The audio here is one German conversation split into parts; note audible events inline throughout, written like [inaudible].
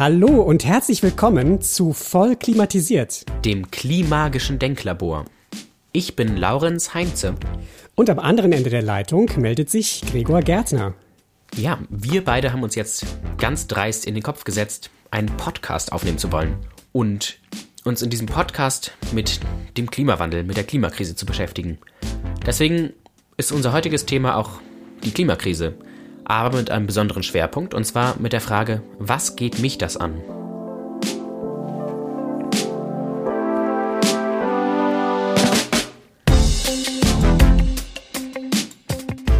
Hallo und herzlich willkommen zu Voll klimatisiert, dem klimagischen Denklabor. Ich bin Laurenz Heinze. Und am anderen Ende der Leitung meldet sich Gregor Gärtner. Ja, wir beide haben uns jetzt ganz dreist in den Kopf gesetzt, einen Podcast aufnehmen zu wollen und uns in diesem Podcast mit dem Klimawandel, mit der Klimakrise zu beschäftigen. Deswegen ist unser heutiges Thema auch die Klimakrise aber mit einem besonderen Schwerpunkt, und zwar mit der Frage, was geht mich das an?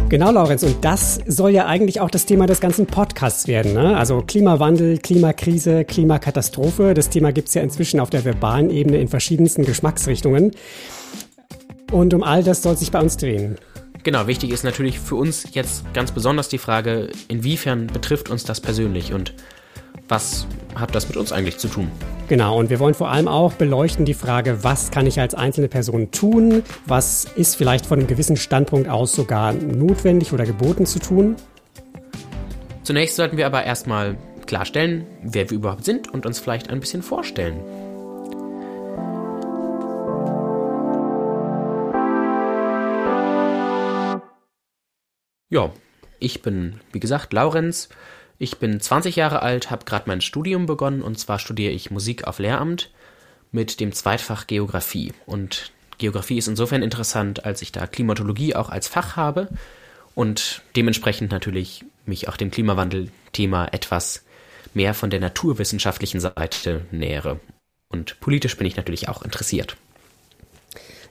Genau, Laurenz. Und das soll ja eigentlich auch das Thema des ganzen Podcasts werden. Ne? Also Klimawandel, Klimakrise, Klimakatastrophe. Das Thema gibt es ja inzwischen auf der verbalen Ebene in verschiedensten Geschmacksrichtungen. Und um all das soll sich bei uns drehen. Genau, wichtig ist natürlich für uns jetzt ganz besonders die Frage, inwiefern betrifft uns das persönlich und was hat das mit uns eigentlich zu tun? Genau, und wir wollen vor allem auch beleuchten die Frage, was kann ich als einzelne Person tun? Was ist vielleicht von einem gewissen Standpunkt aus sogar notwendig oder geboten zu tun? Zunächst sollten wir aber erstmal klarstellen, wer wir überhaupt sind und uns vielleicht ein bisschen vorstellen. Ja, ich bin, wie gesagt, Laurenz. Ich bin 20 Jahre alt, habe gerade mein Studium begonnen und zwar studiere ich Musik auf Lehramt mit dem Zweitfach Geografie. Und Geografie ist insofern interessant, als ich da Klimatologie auch als Fach habe und dementsprechend natürlich mich auch dem Klimawandel-Thema etwas mehr von der naturwissenschaftlichen Seite nähere. Und politisch bin ich natürlich auch interessiert.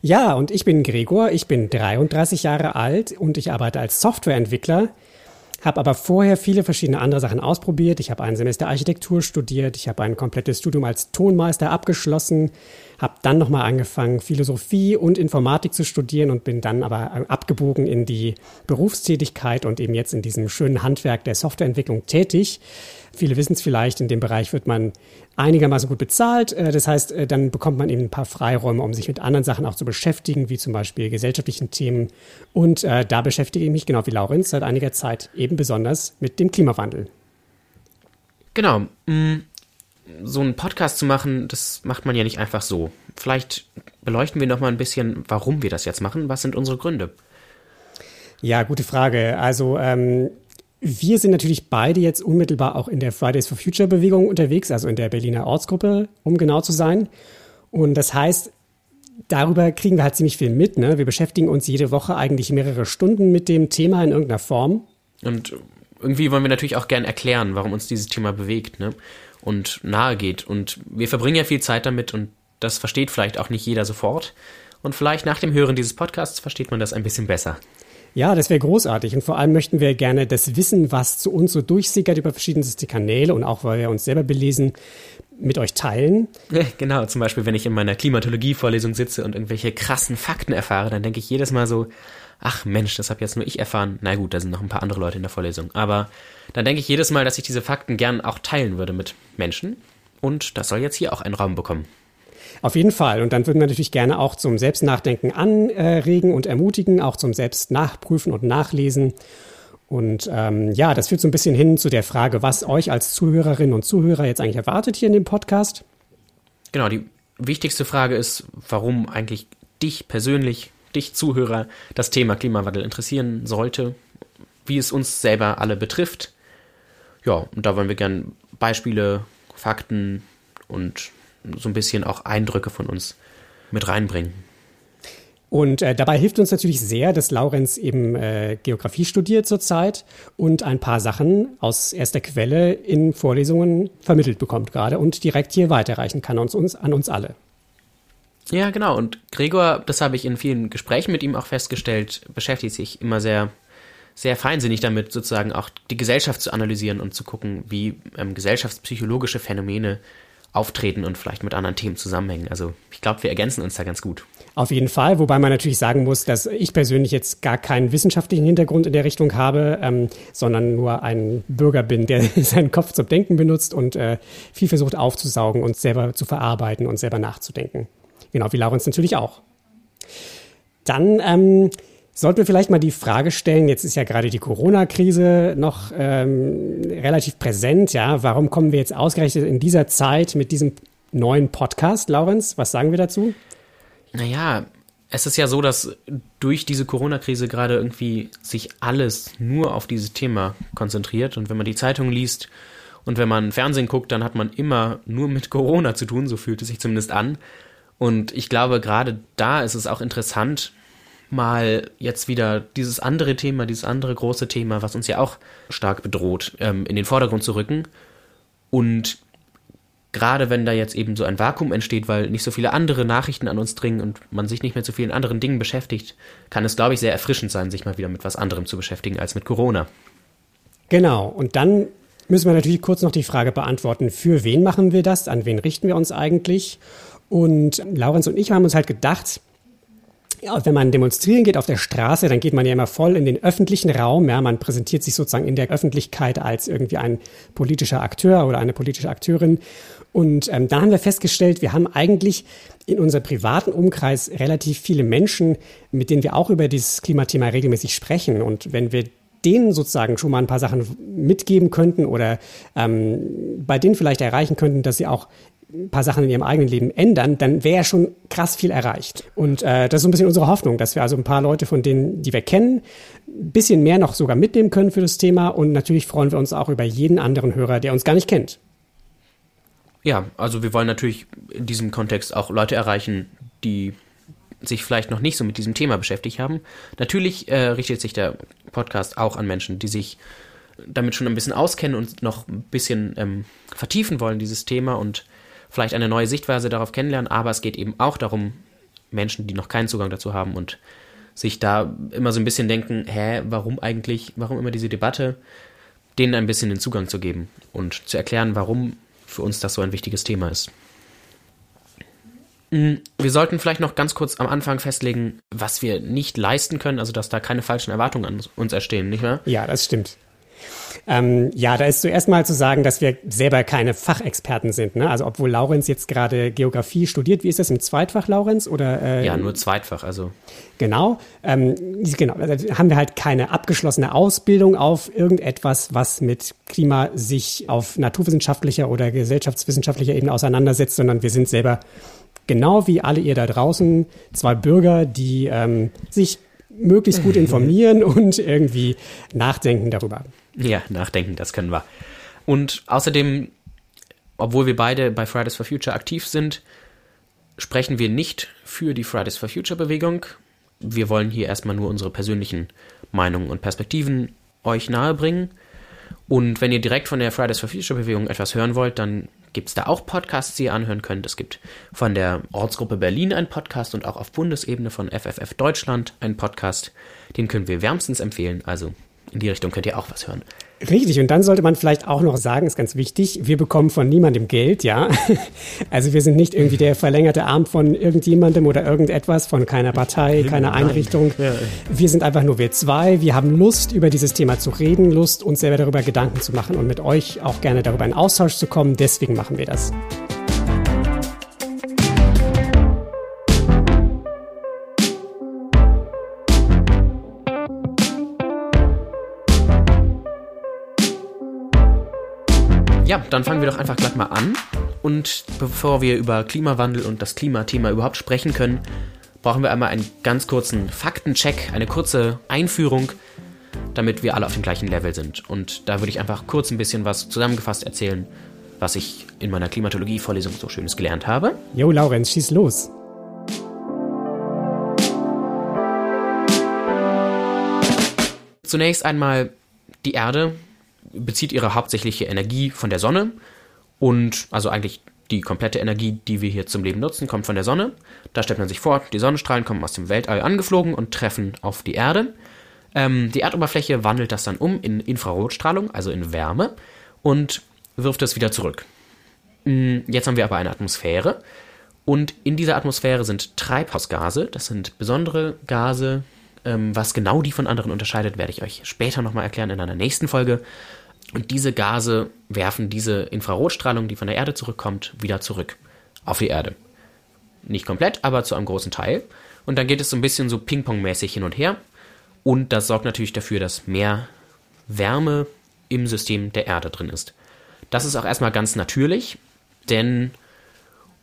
Ja, und ich bin Gregor, ich bin 33 Jahre alt und ich arbeite als Softwareentwickler, habe aber vorher viele verschiedene andere Sachen ausprobiert. Ich habe ein Semester Architektur studiert, ich habe ein komplettes Studium als Tonmeister abgeschlossen, habe dann nochmal angefangen, Philosophie und Informatik zu studieren und bin dann aber abgebogen in die Berufstätigkeit und eben jetzt in diesem schönen Handwerk der Softwareentwicklung tätig. Viele wissen es vielleicht, in dem Bereich wird man einigermaßen gut bezahlt. Äh, das heißt, äh, dann bekommt man eben ein paar Freiräume, um sich mit anderen Sachen auch zu beschäftigen, wie zum Beispiel gesellschaftlichen Themen. Und äh, da beschäftige ich mich, genau wie Laurenz, seit einiger Zeit eben besonders mit dem Klimawandel. Genau. Mm, so einen Podcast zu machen, das macht man ja nicht einfach so. Vielleicht beleuchten wir noch mal ein bisschen, warum wir das jetzt machen. Was sind unsere Gründe? Ja, gute Frage. Also ähm, wir sind natürlich beide jetzt unmittelbar auch in der Fridays for Future Bewegung unterwegs, also in der Berliner Ortsgruppe, um genau zu sein. Und das heißt, darüber kriegen wir halt ziemlich viel mit. Ne? Wir beschäftigen uns jede Woche eigentlich mehrere Stunden mit dem Thema in irgendeiner Form. Und irgendwie wollen wir natürlich auch gern erklären, warum uns dieses Thema bewegt ne? und nahe geht. Und wir verbringen ja viel Zeit damit und das versteht vielleicht auch nicht jeder sofort. Und vielleicht nach dem Hören dieses Podcasts versteht man das ein bisschen besser. Ja, das wäre großartig. Und vor allem möchten wir gerne das Wissen, was zu uns so durchsickert über verschiedenste Kanäle und auch weil wir uns selber belesen, mit euch teilen. Genau, zum Beispiel, wenn ich in meiner Klimatologie-Vorlesung sitze und irgendwelche krassen Fakten erfahre, dann denke ich jedes Mal so, ach Mensch, das habe jetzt nur ich erfahren. Na gut, da sind noch ein paar andere Leute in der Vorlesung. Aber dann denke ich jedes Mal, dass ich diese Fakten gern auch teilen würde mit Menschen. Und das soll jetzt hier auch einen Raum bekommen. Auf jeden Fall. Und dann würden wir natürlich gerne auch zum Selbstnachdenken anregen und ermutigen, auch zum Selbstnachprüfen und Nachlesen. Und ähm, ja, das führt so ein bisschen hin zu der Frage, was euch als Zuhörerinnen und Zuhörer jetzt eigentlich erwartet hier in dem Podcast. Genau, die wichtigste Frage ist, warum eigentlich dich persönlich, dich Zuhörer, das Thema Klimawandel interessieren sollte, wie es uns selber alle betrifft. Ja, und da wollen wir gerne Beispiele, Fakten und so ein bisschen auch Eindrücke von uns mit reinbringen. Und äh, dabei hilft uns natürlich sehr, dass Laurenz eben äh, Geografie studiert zurzeit und ein paar Sachen aus erster Quelle in Vorlesungen vermittelt bekommt gerade und direkt hier weiterreichen kann uns, uns, an uns alle. Ja, genau. Und Gregor, das habe ich in vielen Gesprächen mit ihm auch festgestellt, beschäftigt sich immer sehr, sehr feinsinnig damit, sozusagen auch die Gesellschaft zu analysieren und zu gucken, wie ähm, gesellschaftspsychologische Phänomene auftreten und vielleicht mit anderen Themen zusammenhängen. Also ich glaube, wir ergänzen uns da ganz gut. Auf jeden Fall, wobei man natürlich sagen muss, dass ich persönlich jetzt gar keinen wissenschaftlichen Hintergrund in der Richtung habe, ähm, sondern nur ein Bürger bin, der [laughs] seinen Kopf zum Denken benutzt und äh, viel versucht aufzusaugen und selber zu verarbeiten und selber nachzudenken. Genau wie Laurens natürlich auch. Dann ähm, Sollten wir vielleicht mal die Frage stellen, jetzt ist ja gerade die Corona-Krise noch ähm, relativ präsent, ja, warum kommen wir jetzt ausgerechnet in dieser Zeit mit diesem neuen Podcast, Laurenz? Was sagen wir dazu? Naja, es ist ja so, dass durch diese Corona-Krise gerade irgendwie sich alles nur auf dieses Thema konzentriert. Und wenn man die Zeitung liest und wenn man Fernsehen guckt, dann hat man immer nur mit Corona zu tun, so fühlt es sich zumindest an. Und ich glaube, gerade da ist es auch interessant, mal jetzt wieder dieses andere Thema, dieses andere große Thema, was uns ja auch stark bedroht, ähm, in den Vordergrund zu rücken. Und gerade wenn da jetzt eben so ein Vakuum entsteht, weil nicht so viele andere Nachrichten an uns dringen und man sich nicht mehr zu vielen anderen Dingen beschäftigt, kann es, glaube ich, sehr erfrischend sein, sich mal wieder mit was anderem zu beschäftigen als mit Corona. Genau. Und dann müssen wir natürlich kurz noch die Frage beantworten, für wen machen wir das? An wen richten wir uns eigentlich? Und Laurenz und ich haben uns halt gedacht, wenn man demonstrieren geht auf der Straße, dann geht man ja immer voll in den öffentlichen Raum. Ja, man präsentiert sich sozusagen in der Öffentlichkeit als irgendwie ein politischer Akteur oder eine politische Akteurin. Und ähm, da haben wir festgestellt, wir haben eigentlich in unserem privaten Umkreis relativ viele Menschen, mit denen wir auch über dieses Klimathema regelmäßig sprechen. Und wenn wir denen sozusagen schon mal ein paar Sachen mitgeben könnten oder ähm, bei denen vielleicht erreichen könnten, dass sie auch ein paar Sachen in ihrem eigenen Leben ändern, dann wäre schon krass viel erreicht. Und äh, das ist so ein bisschen unsere Hoffnung, dass wir also ein paar Leute von denen, die wir kennen, ein bisschen mehr noch sogar mitnehmen können für das Thema. Und natürlich freuen wir uns auch über jeden anderen Hörer, der uns gar nicht kennt. Ja, also wir wollen natürlich in diesem Kontext auch Leute erreichen, die sich vielleicht noch nicht so mit diesem Thema beschäftigt haben. Natürlich äh, richtet sich der Podcast auch an Menschen, die sich damit schon ein bisschen auskennen und noch ein bisschen ähm, vertiefen wollen, dieses Thema und vielleicht eine neue Sichtweise darauf kennenlernen. Aber es geht eben auch darum, Menschen, die noch keinen Zugang dazu haben und sich da immer so ein bisschen denken, hä, warum eigentlich, warum immer diese Debatte, denen ein bisschen den Zugang zu geben und zu erklären, warum für uns das so ein wichtiges Thema ist. Mm, wir sollten vielleicht noch ganz kurz am Anfang festlegen, was wir nicht leisten können, also dass da keine falschen Erwartungen an uns erstehen, nicht wahr? Ja, das stimmt. Ähm, ja, da ist zuerst mal zu sagen, dass wir selber keine Fachexperten sind. Ne? Also obwohl Laurenz jetzt gerade Geografie studiert, wie ist das im Zweitfach, Laurenz? Oder, äh, ja, nur Zweitfach, also. Genau, ähm, genau. Also haben wir halt keine abgeschlossene Ausbildung auf irgendetwas, was mit Klima sich auf naturwissenschaftlicher oder gesellschaftswissenschaftlicher Ebene auseinandersetzt, sondern wir sind selber genau wie alle ihr da draußen zwei Bürger, die ähm, sich möglichst gut informieren [laughs] und irgendwie nachdenken darüber. Ja, nachdenken, das können wir. Und außerdem, obwohl wir beide bei Fridays for Future aktiv sind, sprechen wir nicht für die Fridays for Future Bewegung. Wir wollen hier erstmal nur unsere persönlichen Meinungen und Perspektiven euch nahebringen. Und wenn ihr direkt von der Fridays for Future Bewegung etwas hören wollt, dann gibt es da auch Podcasts, die ihr anhören könnt. Es gibt von der Ortsgruppe Berlin einen Podcast und auch auf Bundesebene von FFF Deutschland einen Podcast. Den können wir wärmstens empfehlen. Also in die Richtung könnt ihr auch was hören. Richtig, und dann sollte man vielleicht auch noch sagen, ist ganz wichtig, wir bekommen von niemandem Geld, ja. [laughs] Also wir sind nicht irgendwie der verlängerte Arm von irgendjemandem oder irgendetwas, von keiner Partei, keiner Einrichtung. Wir sind einfach nur wir zwei. Wir haben Lust, über dieses Thema zu reden, Lust, uns selber darüber Gedanken zu machen und mit euch auch gerne darüber in Austausch zu kommen. Deswegen machen wir das. Dann fangen wir doch einfach gleich mal an. Und bevor wir über Klimawandel und das Klimathema überhaupt sprechen können, brauchen wir einmal einen ganz kurzen Faktencheck, eine kurze Einführung, damit wir alle auf dem gleichen Level sind. Und da würde ich einfach kurz ein bisschen was zusammengefasst erzählen, was ich in meiner Klimatologie-Vorlesung so Schönes gelernt habe. Jo, Laurenz, schieß los. Zunächst einmal die Erde bezieht ihre hauptsächliche Energie von der Sonne und also eigentlich die komplette Energie, die wir hier zum Leben nutzen, kommt von der Sonne. Da stellt man sich vor, die Sonnenstrahlen kommen aus dem Weltall angeflogen und treffen auf die Erde. Ähm, die Erdoberfläche wandelt das dann um in Infrarotstrahlung, also in Wärme, und wirft es wieder zurück. Mm, jetzt haben wir aber eine Atmosphäre. Und in dieser Atmosphäre sind Treibhausgase, das sind besondere Gase. Ähm, was genau die von anderen unterscheidet, werde ich euch später nochmal erklären in einer nächsten Folge. Und diese Gase werfen diese Infrarotstrahlung, die von der Erde zurückkommt, wieder zurück auf die Erde. Nicht komplett, aber zu einem großen Teil. Und dann geht es so ein bisschen so Ping-Pong-mäßig hin und her. Und das sorgt natürlich dafür, dass mehr Wärme im System der Erde drin ist. Das ist auch erstmal ganz natürlich, denn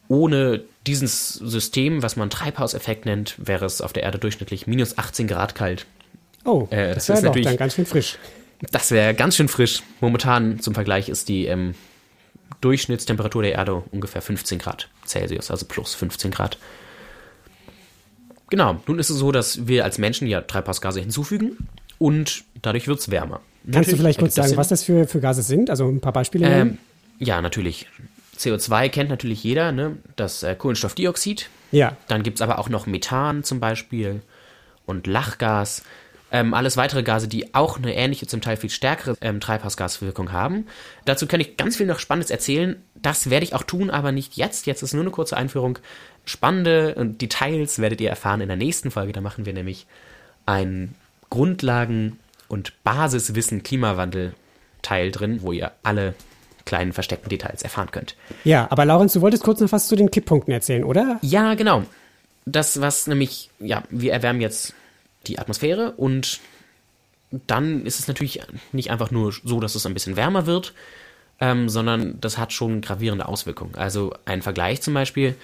ohne dieses System, was man Treibhauseffekt nennt, wäre es auf der Erde durchschnittlich minus 18 Grad kalt. Oh, äh, das, das wäre doch dann ganz schön frisch. Das wäre ganz schön frisch. Momentan zum Vergleich ist die ähm, Durchschnittstemperatur der Erde ungefähr 15 Grad Celsius, also plus 15 Grad. Genau, nun ist es so, dass wir als Menschen ja Treibhausgase hinzufügen und dadurch wird es wärmer. Kannst natürlich du vielleicht kurz sagen, was das für, für Gase sind? Also ein paar Beispiele? Ähm, ja, natürlich. CO2 kennt natürlich jeder, ne? das äh, Kohlenstoffdioxid. Ja. Dann gibt es aber auch noch Methan zum Beispiel und Lachgas. Ähm, alles weitere Gase, die auch eine ähnliche, zum Teil viel stärkere ähm, Treibhausgaswirkung haben. Dazu kann ich ganz viel noch Spannendes erzählen. Das werde ich auch tun, aber nicht jetzt. Jetzt ist nur eine kurze Einführung. Spannende Details werdet ihr erfahren in der nächsten Folge. Da machen wir nämlich ein Grundlagen- und Basiswissen Klimawandel-Teil drin, wo ihr alle kleinen versteckten Details erfahren könnt. Ja, aber Laurenz, du wolltest kurz noch was zu den Kipppunkten erzählen, oder? Ja, genau. Das, was nämlich, ja, wir erwärmen jetzt die Atmosphäre und dann ist es natürlich nicht einfach nur so, dass es ein bisschen wärmer wird, ähm, sondern das hat schon gravierende Auswirkungen. Also ein Vergleich zum Beispiel,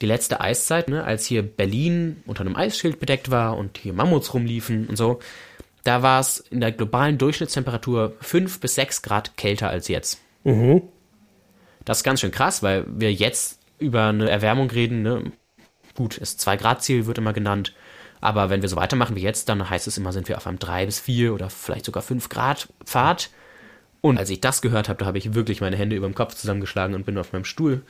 die letzte Eiszeit, ne, als hier Berlin unter einem Eisschild bedeckt war und hier Mammuts rumliefen und so, da war es in der globalen Durchschnittstemperatur fünf bis sechs Grad kälter als jetzt. Mhm. Das ist ganz schön krass, weil wir jetzt über eine Erwärmung reden. Ne? Gut, das 2-Grad-Ziel wird immer genannt. Aber wenn wir so weitermachen wie jetzt, dann heißt es immer, sind wir auf einem 3 bis 4 oder vielleicht sogar 5 Grad Pfad. Und als ich das gehört habe, da habe ich wirklich meine Hände über dem Kopf zusammengeschlagen und bin auf meinem Stuhl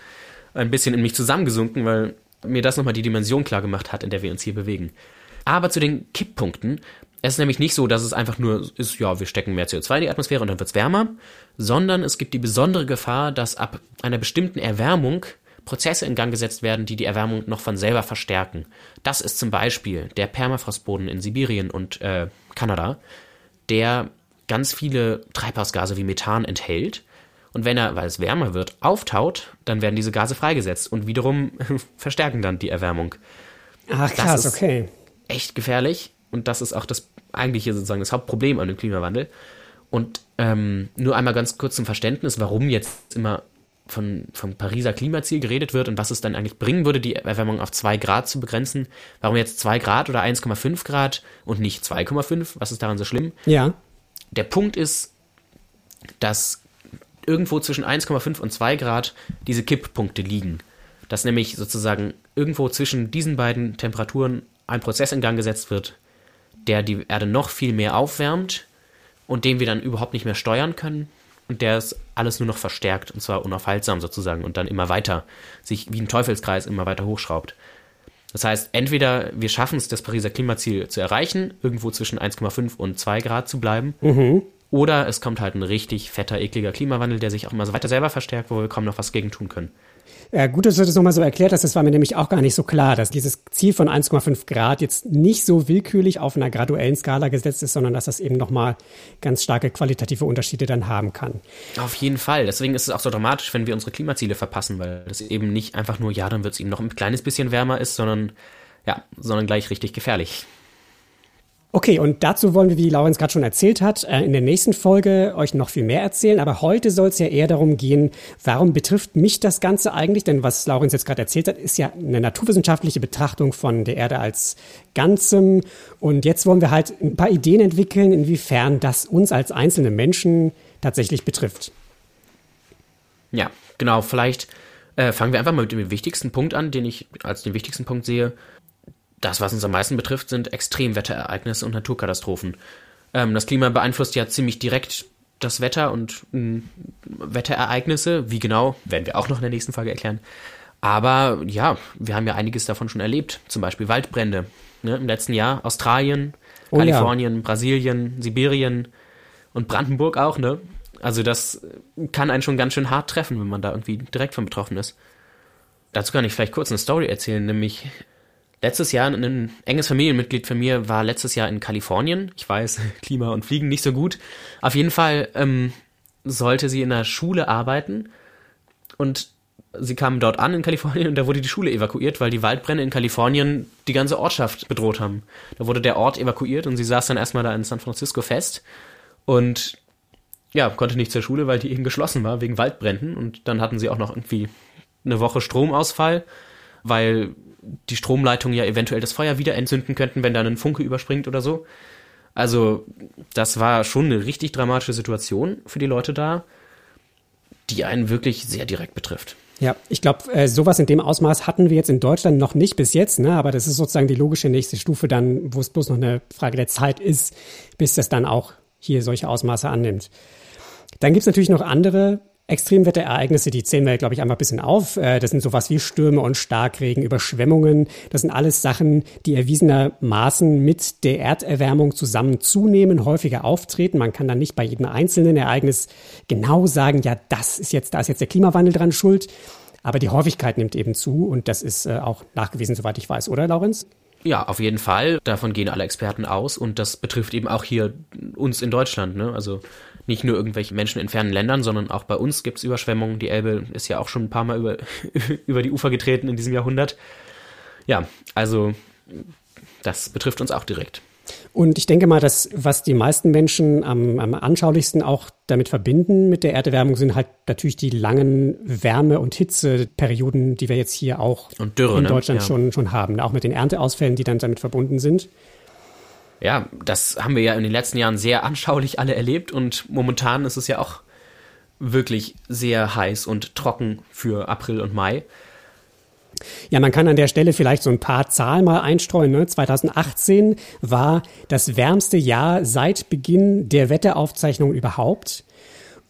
ein bisschen in mich zusammengesunken, weil mir das nochmal die Dimension klar gemacht hat, in der wir uns hier bewegen. Aber zu den Kipppunkten. Es ist nämlich nicht so, dass es einfach nur ist, ja, wir stecken mehr CO2 in die Atmosphäre und dann wird es wärmer, sondern es gibt die besondere Gefahr, dass ab einer bestimmten Erwärmung Prozesse in Gang gesetzt werden, die die Erwärmung noch von selber verstärken. Das ist zum Beispiel der Permafrostboden in Sibirien und äh, Kanada, der ganz viele Treibhausgase wie Methan enthält. Und wenn er, weil es wärmer wird, auftaut, dann werden diese Gase freigesetzt und wiederum [laughs] verstärken dann die Erwärmung. Ach krass, okay. Echt gefährlich und das ist auch das eigentliche sozusagen das Hauptproblem an dem Klimawandel. Und ähm, nur einmal ganz kurz zum Verständnis, warum jetzt immer von, vom Pariser Klimaziel geredet wird und was es dann eigentlich bringen würde, die Erwärmung auf 2 Grad zu begrenzen. Warum jetzt 2 Grad oder 1,5 Grad und nicht 2,5? Was ist daran so schlimm? Ja. Der Punkt ist, dass irgendwo zwischen 1,5 und 2 Grad diese Kipppunkte liegen. Dass nämlich sozusagen irgendwo zwischen diesen beiden Temperaturen ein Prozess in Gang gesetzt wird, der die Erde noch viel mehr aufwärmt und den wir dann überhaupt nicht mehr steuern können der es alles nur noch verstärkt und zwar unaufhaltsam sozusagen und dann immer weiter sich wie ein Teufelskreis immer weiter hochschraubt. Das heißt, entweder wir schaffen es, das Pariser Klimaziel zu erreichen, irgendwo zwischen 1,5 und 2 Grad zu bleiben, mhm. Oder es kommt halt ein richtig fetter, ekliger Klimawandel, der sich auch immer so weiter selber verstärkt, wo wir kaum noch was gegen tun können. Ja, gut, dass du das nochmal so erklärt hast. Das war mir nämlich auch gar nicht so klar, dass dieses Ziel von 1,5 Grad jetzt nicht so willkürlich auf einer graduellen Skala gesetzt ist, sondern dass das eben nochmal ganz starke qualitative Unterschiede dann haben kann. Auf jeden Fall. Deswegen ist es auch so dramatisch, wenn wir unsere Klimaziele verpassen, weil das eben nicht einfach nur, ja, dann wird es eben noch ein kleines bisschen wärmer ist, sondern ja, sondern gleich richtig gefährlich. Okay, und dazu wollen wir, wie Laurenz gerade schon erzählt hat, äh, in der nächsten Folge euch noch viel mehr erzählen. Aber heute soll es ja eher darum gehen, warum betrifft mich das Ganze eigentlich? Denn was Laurenz jetzt gerade erzählt hat, ist ja eine naturwissenschaftliche Betrachtung von der Erde als Ganzem. Und jetzt wollen wir halt ein paar Ideen entwickeln, inwiefern das uns als einzelne Menschen tatsächlich betrifft. Ja, genau. Vielleicht äh, fangen wir einfach mal mit dem wichtigsten Punkt an, den ich als den wichtigsten Punkt sehe das, was uns am meisten betrifft, sind Extremwetterereignisse und Naturkatastrophen. Ähm, das Klima beeinflusst ja ziemlich direkt das Wetter und hm, Wetterereignisse. Wie genau, werden wir auch noch in der nächsten Folge erklären. Aber ja, wir haben ja einiges davon schon erlebt. Zum Beispiel Waldbrände. Ne? Im letzten Jahr Australien, oh, Kalifornien, ja. Brasilien, Sibirien und Brandenburg auch, ne? Also das kann einen schon ganz schön hart treffen, wenn man da irgendwie direkt von betroffen ist. Dazu kann ich vielleicht kurz eine Story erzählen, nämlich Letztes Jahr ein enges Familienmitglied von mir war letztes Jahr in Kalifornien. Ich weiß, [laughs] Klima und Fliegen nicht so gut. Auf jeden Fall ähm, sollte sie in der Schule arbeiten und Sie kamen dort an in Kalifornien und da wurde die Schule evakuiert, weil die Waldbrände in Kalifornien die ganze Ortschaft bedroht haben. Da wurde der Ort evakuiert und sie saß dann erstmal da in San Francisco fest und ja, konnte nicht zur Schule, weil die eben geschlossen war wegen Waldbränden und dann hatten sie auch noch irgendwie eine Woche Stromausfall, weil die Stromleitungen ja eventuell das Feuer wieder entzünden könnten, wenn da ein Funke überspringt oder so. Also, das war schon eine richtig dramatische Situation für die Leute da, die einen wirklich sehr direkt betrifft. Ja, ich glaube, äh, sowas in dem Ausmaß hatten wir jetzt in Deutschland noch nicht bis jetzt, ne? aber das ist sozusagen die logische nächste Stufe dann, wo es bloß noch eine Frage der Zeit ist, bis das dann auch hier solche Ausmaße annimmt. Dann gibt's natürlich noch andere Extremwetterereignisse, die zählen wir, glaube ich, einmal ein bisschen auf. Äh, das sind sowas wie Stürme und Starkregen, Überschwemmungen. Das sind alles Sachen, die erwiesenermaßen mit der Erderwärmung zusammen zunehmen, häufiger auftreten. Man kann dann nicht bei jedem einzelnen Ereignis genau sagen, ja, das ist jetzt, da ist jetzt der Klimawandel dran schuld. Aber die Häufigkeit nimmt eben zu und das ist äh, auch nachgewiesen, soweit ich weiß, oder, Laurenz? Ja, auf jeden Fall. Davon gehen alle Experten aus und das betrifft eben auch hier uns in Deutschland. Ne? Also nicht nur irgendwelche Menschen in fernen Ländern, sondern auch bei uns gibt es Überschwemmungen. Die Elbe ist ja auch schon ein paar Mal über, [laughs] über die Ufer getreten in diesem Jahrhundert. Ja, also das betrifft uns auch direkt. Und ich denke mal, dass was die meisten Menschen am, am anschaulichsten auch damit verbinden mit der Erderwärmung, sind halt natürlich die langen Wärme- und Hitzeperioden, die wir jetzt hier auch Dürre, in ne? Deutschland ja. schon, schon haben. Auch mit den Ernteausfällen, die dann damit verbunden sind. Ja, das haben wir ja in den letzten Jahren sehr anschaulich alle erlebt und momentan ist es ja auch wirklich sehr heiß und trocken für April und Mai. Ja, man kann an der Stelle vielleicht so ein paar Zahlen mal einstreuen. Ne? 2018 war das wärmste Jahr seit Beginn der Wetteraufzeichnung überhaupt.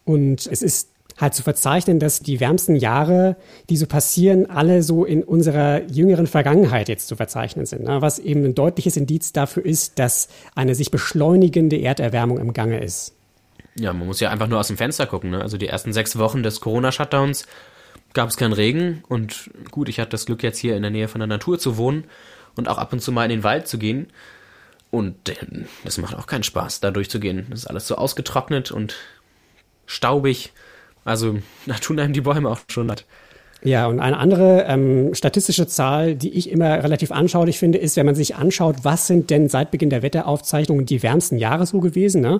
Und es ist halt zu verzeichnen, dass die wärmsten Jahre, die so passieren, alle so in unserer jüngeren Vergangenheit jetzt zu verzeichnen sind. Ne? Was eben ein deutliches Indiz dafür ist, dass eine sich beschleunigende Erderwärmung im Gange ist. Ja, man muss ja einfach nur aus dem Fenster gucken. Ne? Also die ersten sechs Wochen des Corona-Shutdowns gab es keinen Regen und gut, ich hatte das Glück jetzt hier in der Nähe von der Natur zu wohnen und auch ab und zu mal in den Wald zu gehen. Und das macht auch keinen Spaß, da durchzugehen. Das ist alles so ausgetrocknet und staubig. Also [laughs] da tun einem die Bäume auch schon leid. Ja, und eine andere ähm, statistische Zahl, die ich immer relativ anschaulich finde, ist, wenn man sich anschaut, was sind denn seit Beginn der Wetteraufzeichnungen die wärmsten Jahre so gewesen. Ne?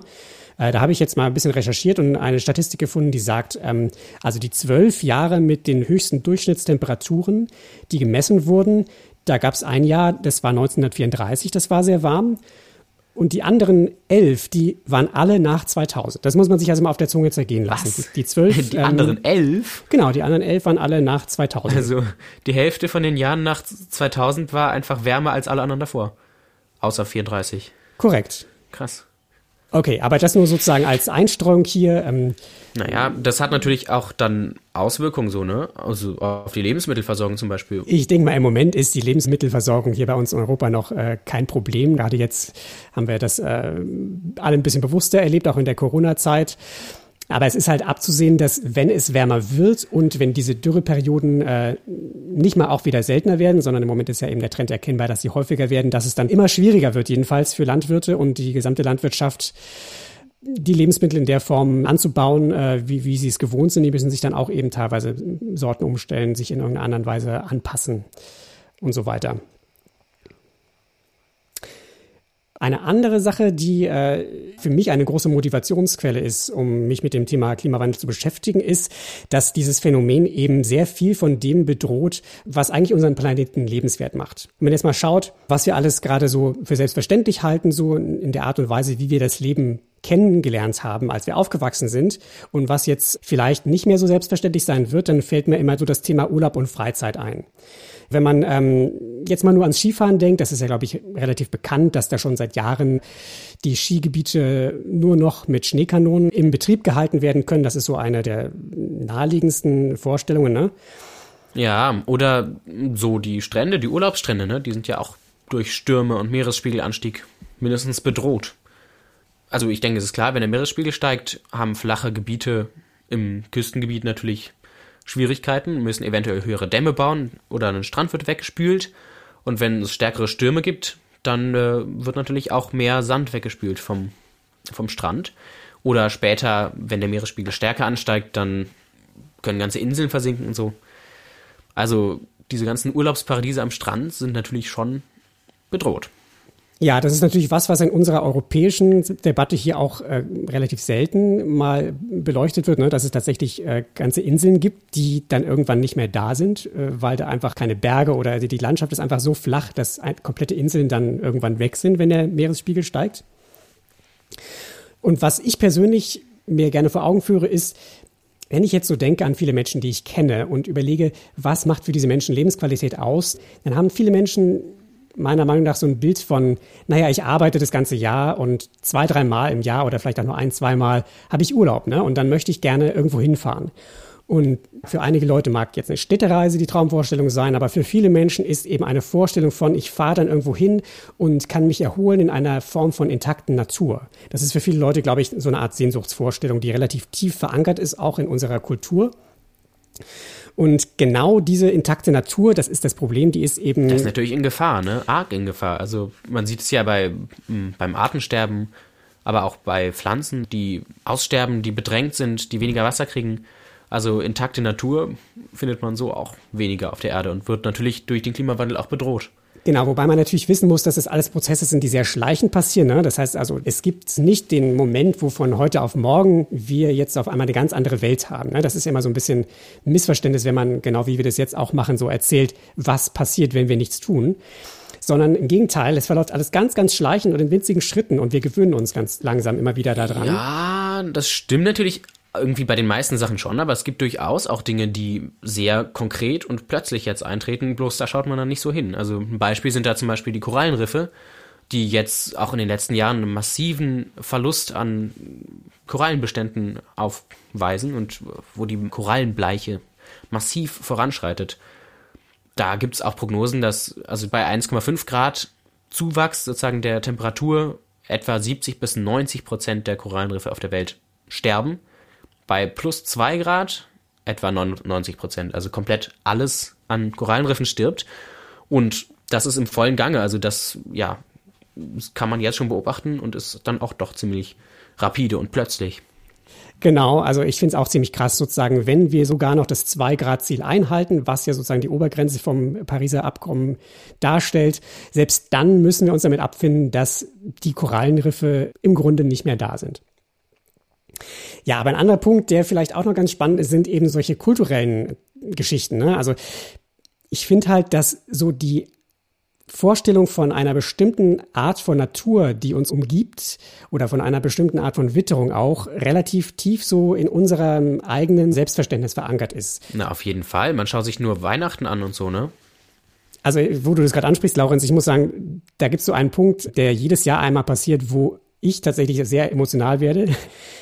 Äh, da habe ich jetzt mal ein bisschen recherchiert und eine Statistik gefunden, die sagt, ähm, also die zwölf Jahre mit den höchsten Durchschnittstemperaturen, die gemessen wurden, da gab es ein Jahr, das war 1934, das war sehr warm. Und die anderen elf, die waren alle nach 2000. Das muss man sich also mal auf der Zunge zergehen lassen. Was? Die, zwölf. Die anderen elf? Genau, die anderen elf waren alle nach 2000. Also die Hälfte von den Jahren nach 2000 war einfach wärmer als alle anderen davor. Außer 34. Korrekt. Krass. Okay, aber das nur sozusagen als Einstreuung hier. Ähm, Naja, das hat natürlich auch dann Auswirkungen so, ne? Also auf die Lebensmittelversorgung zum Beispiel. ich denke mal, im Moment ist die Lebensmittelversorgung hier bei uns in Europa noch äh, kein Problem. Gerade jetzt haben wir das äh, alle ein bisschen bewusster erlebt, auch in der Corona-Zeit. Aber es ist halt abzusehen, dass wenn es wärmer wird und wenn diese Dürreperioden äh, nicht mal auch wieder seltener werden, sondern im Moment ist ja eben der Trend erkennbar, dass sie häufiger werden, dass es dann immer schwieriger wird, jedenfalls für Landwirte und die gesamte Landwirtschaft, die Lebensmittel in der Form anzubauen, äh, wie, wie sie es gewohnt sind. Die müssen sich dann auch eben teilweise Sorten umstellen, sich in irgendeiner anderen Weise anpassen und so weiter. Eine andere Sache, die äh, für mich eine große Motivationsquelle ist, um mich mit dem Thema Klimawandel zu beschäftigen, ist, dass dieses Phänomen eben sehr viel von dem bedroht, was eigentlich unseren Planeten lebenswert macht. Wenn man jetzt mal schaut, was wir alles gerade so für selbstverständlich halten, so in der Art und Weise, wie wir das Leben kennengelernt haben, als wir aufgewachsen sind und was jetzt vielleicht nicht mehr so selbstverständlich sein wird, dann fällt mir immer so das Thema Urlaub und Freizeit ein. Wenn man ähm, jetzt mal nur ans Skifahren denkt, das ist ja, glaube ich, relativ bekannt, dass da schon seit Jahren die Skigebiete nur noch mit Schneekanonen im Betrieb gehalten werden können. Das ist so eine der naheliegendsten Vorstellungen. Ne? Ja, oder so die Strände, die Urlaubsstrände, ne? Die sind ja auch durch Stürme und Meeresspiegelanstieg mindestens bedroht. Also ich denke, es ist klar, wenn der Meeresspiegel steigt, haben flache Gebiete im Küstengebiet natürlich Schwierigkeiten, müssen eventuell höhere Dämme bauen oder ein Strand wird weggespült. Und wenn es stärkere Stürme gibt, dann äh, wird natürlich auch mehr Sand weggespült vom, vom Strand. Oder später, wenn der Meeresspiegel stärker ansteigt, dann können ganze Inseln versinken und so. Also diese ganzen Urlaubsparadiese am Strand sind natürlich schon bedroht. Ja, das ist natürlich was, was in unserer europäischen Debatte hier auch äh, relativ selten mal beleuchtet wird, ne? dass es tatsächlich äh, ganze Inseln gibt, die dann irgendwann nicht mehr da sind, äh, weil da einfach keine Berge oder die Landschaft ist einfach so flach, dass ein, komplette Inseln dann irgendwann weg sind, wenn der Meeresspiegel steigt. Und was ich persönlich mir gerne vor Augen führe, ist, wenn ich jetzt so denke an viele Menschen, die ich kenne und überlege, was macht für diese Menschen Lebensqualität aus, dann haben viele Menschen meiner Meinung nach so ein Bild von, naja, ich arbeite das ganze Jahr und zwei, dreimal im Jahr oder vielleicht auch nur ein, zweimal habe ich Urlaub, ne? Und dann möchte ich gerne irgendwo hinfahren. Und für einige Leute mag jetzt eine Städtereise die Traumvorstellung sein, aber für viele Menschen ist eben eine Vorstellung von, ich fahre dann irgendwo hin und kann mich erholen in einer Form von intakten Natur. Das ist für viele Leute, glaube ich, so eine Art Sehnsuchtsvorstellung, die relativ tief verankert ist, auch in unserer Kultur. Und genau diese intakte Natur, das ist das Problem, die ist eben. Das ist natürlich in Gefahr, ne? Arg in Gefahr. Also man sieht es ja bei, hm, beim Artensterben, aber auch bei Pflanzen, die aussterben, die bedrängt sind, die weniger Wasser kriegen. Also intakte Natur findet man so auch weniger auf der Erde und wird natürlich durch den Klimawandel auch bedroht. Genau, wobei man natürlich wissen muss, dass es alles Prozesse sind, die sehr schleichend passieren. Ne? Das heißt also, es gibt nicht den Moment, wo von heute auf morgen wir jetzt auf einmal eine ganz andere Welt haben. Ne? Das ist immer so ein bisschen Missverständnis, wenn man, genau wie wir das jetzt auch machen, so erzählt, was passiert, wenn wir nichts tun. Sondern im Gegenteil, es verläuft alles ganz, ganz schleichend und in winzigen Schritten und wir gewöhnen uns ganz langsam immer wieder daran. Ja, das stimmt natürlich irgendwie bei den meisten Sachen schon, aber es gibt durchaus auch Dinge, die sehr konkret und plötzlich jetzt eintreten, bloß da schaut man dann nicht so hin. Also ein Beispiel sind da zum Beispiel die Korallenriffe, die jetzt auch in den letzten Jahren einen massiven Verlust an Korallenbeständen aufweisen und wo die Korallenbleiche massiv voranschreitet. Da gibt es auch Prognosen, dass also bei 1,5 Grad Zuwachs sozusagen der Temperatur etwa 70 bis 90 Prozent der Korallenriffe auf der Welt sterben bei plus 2 Grad etwa 99 Prozent. Also komplett alles an Korallenriffen stirbt. Und das ist im vollen Gange. Also das, ja, kann man jetzt schon beobachten und ist dann auch doch ziemlich rapide und plötzlich. Genau, also ich finde es auch ziemlich krass sozusagen, wenn wir sogar noch das 2-Grad-Ziel einhalten, was ja sozusagen die Obergrenze vom Pariser Abkommen darstellt, selbst dann müssen wir uns damit abfinden, dass die Korallenriffe im Grunde nicht mehr da sind. Ja, aber ein anderer Punkt, der vielleicht auch noch ganz spannend ist, sind eben solche kulturellen Geschichten. Ne? Also ich finde halt, dass so die Vorstellung von einer bestimmten Art von Natur, die uns umgibt, oder von einer bestimmten Art von Witterung auch, relativ tief so in unserem eigenen Selbstverständnis verankert ist. Na, auf jeden Fall. Man schaut sich nur Weihnachten an und so, ne? Also, wo du das gerade ansprichst, Laurenz, ich muss sagen, da gibt es so einen Punkt, der jedes Jahr einmal passiert, wo ich tatsächlich sehr emotional werde,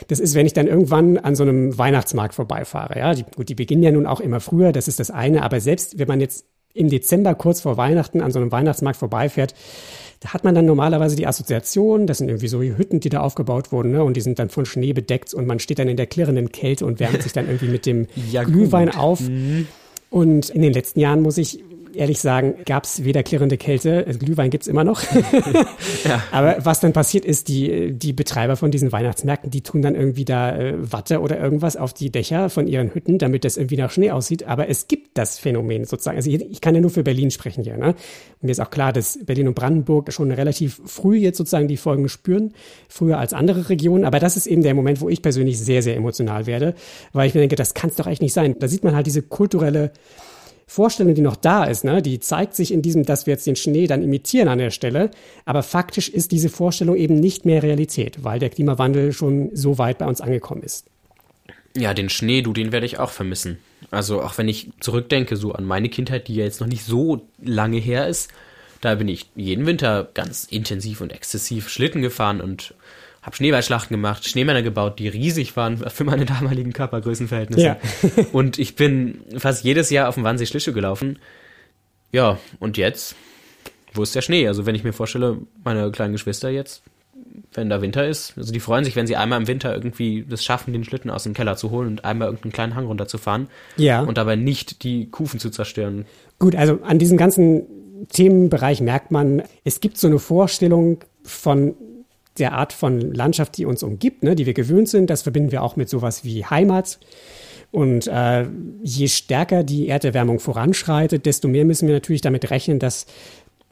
das ist, wenn ich dann irgendwann an so einem Weihnachtsmarkt vorbeifahre. Ja, die, gut, die beginnen ja nun auch immer früher, das ist das eine, aber selbst wenn man jetzt im Dezember kurz vor Weihnachten an so einem Weihnachtsmarkt vorbeifährt, da hat man dann normalerweise die Assoziation, das sind irgendwie so Hütten, die da aufgebaut wurden, ne? und die sind dann von Schnee bedeckt und man steht dann in der klirrenden Kälte und wärmt sich dann irgendwie mit dem ja, Glühwein auf. Mhm. Und in den letzten Jahren muss ich ehrlich sagen, gab es weder klirrende Kälte, also Glühwein gibt's immer noch. [laughs] ja. [laughs] Aber was dann passiert ist, die, die Betreiber von diesen Weihnachtsmärkten, die tun dann irgendwie da äh, Watte oder irgendwas auf die Dächer von ihren Hütten, damit das irgendwie nach Schnee aussieht. Aber es gibt das Phänomen sozusagen. Also ich kann ja nur für Berlin sprechen hier. Ne? Mir ist auch klar, dass Berlin und Brandenburg schon relativ früh jetzt sozusagen die Folgen spüren, früher als andere Regionen. Aber das ist eben der Moment, wo ich persönlich sehr, sehr emotional werde, weil ich mir denke, das kann es doch echt nicht sein. Da sieht man halt diese kulturelle Vorstellung, die noch da ist, ne, die zeigt sich in diesem, dass wir jetzt den Schnee dann imitieren an der Stelle. Aber faktisch ist diese Vorstellung eben nicht mehr Realität, weil der Klimawandel schon so weit bei uns angekommen ist. Ja, den Schnee, du, den werde ich auch vermissen. Also auch wenn ich zurückdenke, so an meine Kindheit, die ja jetzt noch nicht so lange her ist, da bin ich jeden Winter ganz intensiv und exzessiv Schlitten gefahren und habe Schneeballschlachten gemacht, Schneemänner gebaut, die riesig waren für meine [laughs] damaligen Körpergrößenverhältnisse. Ja. [laughs] und ich bin fast jedes Jahr auf dem Wannsee Schlittschuh gelaufen. Ja, und jetzt, wo ist der Schnee? Also wenn ich mir vorstelle, meine kleinen Geschwister jetzt, wenn da Winter ist, also die freuen sich, wenn sie einmal im Winter irgendwie das schaffen, den Schlitten aus dem Keller zu holen und einmal irgendeinen kleinen Hang runterzufahren. Ja. Und dabei nicht die Kufen zu zerstören. Gut, also an diesem ganzen Themenbereich merkt man, es gibt so eine Vorstellung von der Art von Landschaft, die uns umgibt, ne, die wir gewöhnt sind. Das verbinden wir auch mit sowas wie Heimat. Und äh, je stärker die Erderwärmung voranschreitet, desto mehr müssen wir natürlich damit rechnen, dass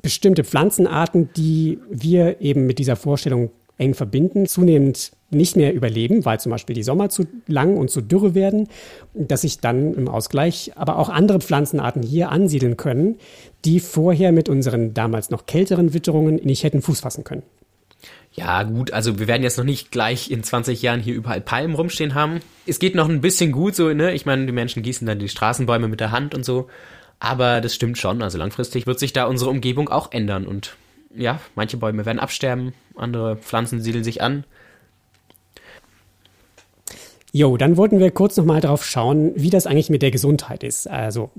bestimmte Pflanzenarten, die wir eben mit dieser Vorstellung eng verbinden, zunehmend nicht mehr überleben, weil zum Beispiel die Sommer zu lang und zu dürre werden, dass sich dann im Ausgleich aber auch andere Pflanzenarten hier ansiedeln können, die vorher mit unseren damals noch kälteren Witterungen nicht hätten Fuß fassen können. Ja, gut, also wir werden jetzt noch nicht gleich in 20 Jahren hier überall Palmen rumstehen haben. Es geht noch ein bisschen gut so, ne? Ich meine, die Menschen gießen dann die Straßenbäume mit der Hand und so. Aber das stimmt schon. Also langfristig wird sich da unsere Umgebung auch ändern. Und ja, manche Bäume werden absterben, andere Pflanzen siedeln sich an. Jo, dann wollten wir kurz nochmal darauf schauen, wie das eigentlich mit der Gesundheit ist. Also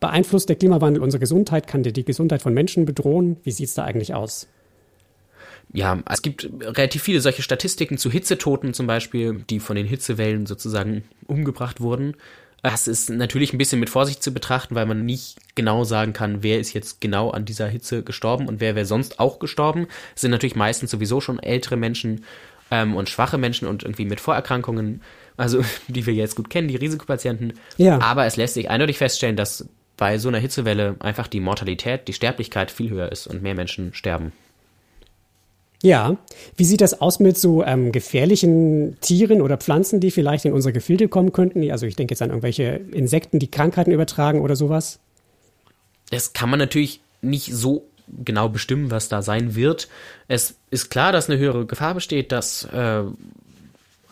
beeinflusst der Klimawandel unsere Gesundheit? Kann der die Gesundheit von Menschen bedrohen? Wie sieht es da eigentlich aus? Ja, es gibt relativ viele solche Statistiken zu Hitzetoten zum Beispiel, die von den Hitzewellen sozusagen umgebracht wurden. Das ist natürlich ein bisschen mit Vorsicht zu betrachten, weil man nicht genau sagen kann, wer ist jetzt genau an dieser Hitze gestorben und wer wäre sonst auch gestorben. Es sind natürlich meistens sowieso schon ältere Menschen ähm, und schwache Menschen und irgendwie mit Vorerkrankungen, also [laughs] die wir jetzt gut kennen, die Risikopatienten. Ja. Aber es lässt sich eindeutig feststellen, dass bei so einer Hitzewelle einfach die Mortalität, die Sterblichkeit viel höher ist und mehr Menschen sterben. Ja, wie sieht das aus mit so ähm, gefährlichen Tieren oder Pflanzen, die vielleicht in unsere Gefilde kommen könnten? Also ich denke jetzt an irgendwelche Insekten, die Krankheiten übertragen oder sowas. Das kann man natürlich nicht so genau bestimmen, was da sein wird. Es ist klar, dass eine höhere Gefahr besteht, dass äh,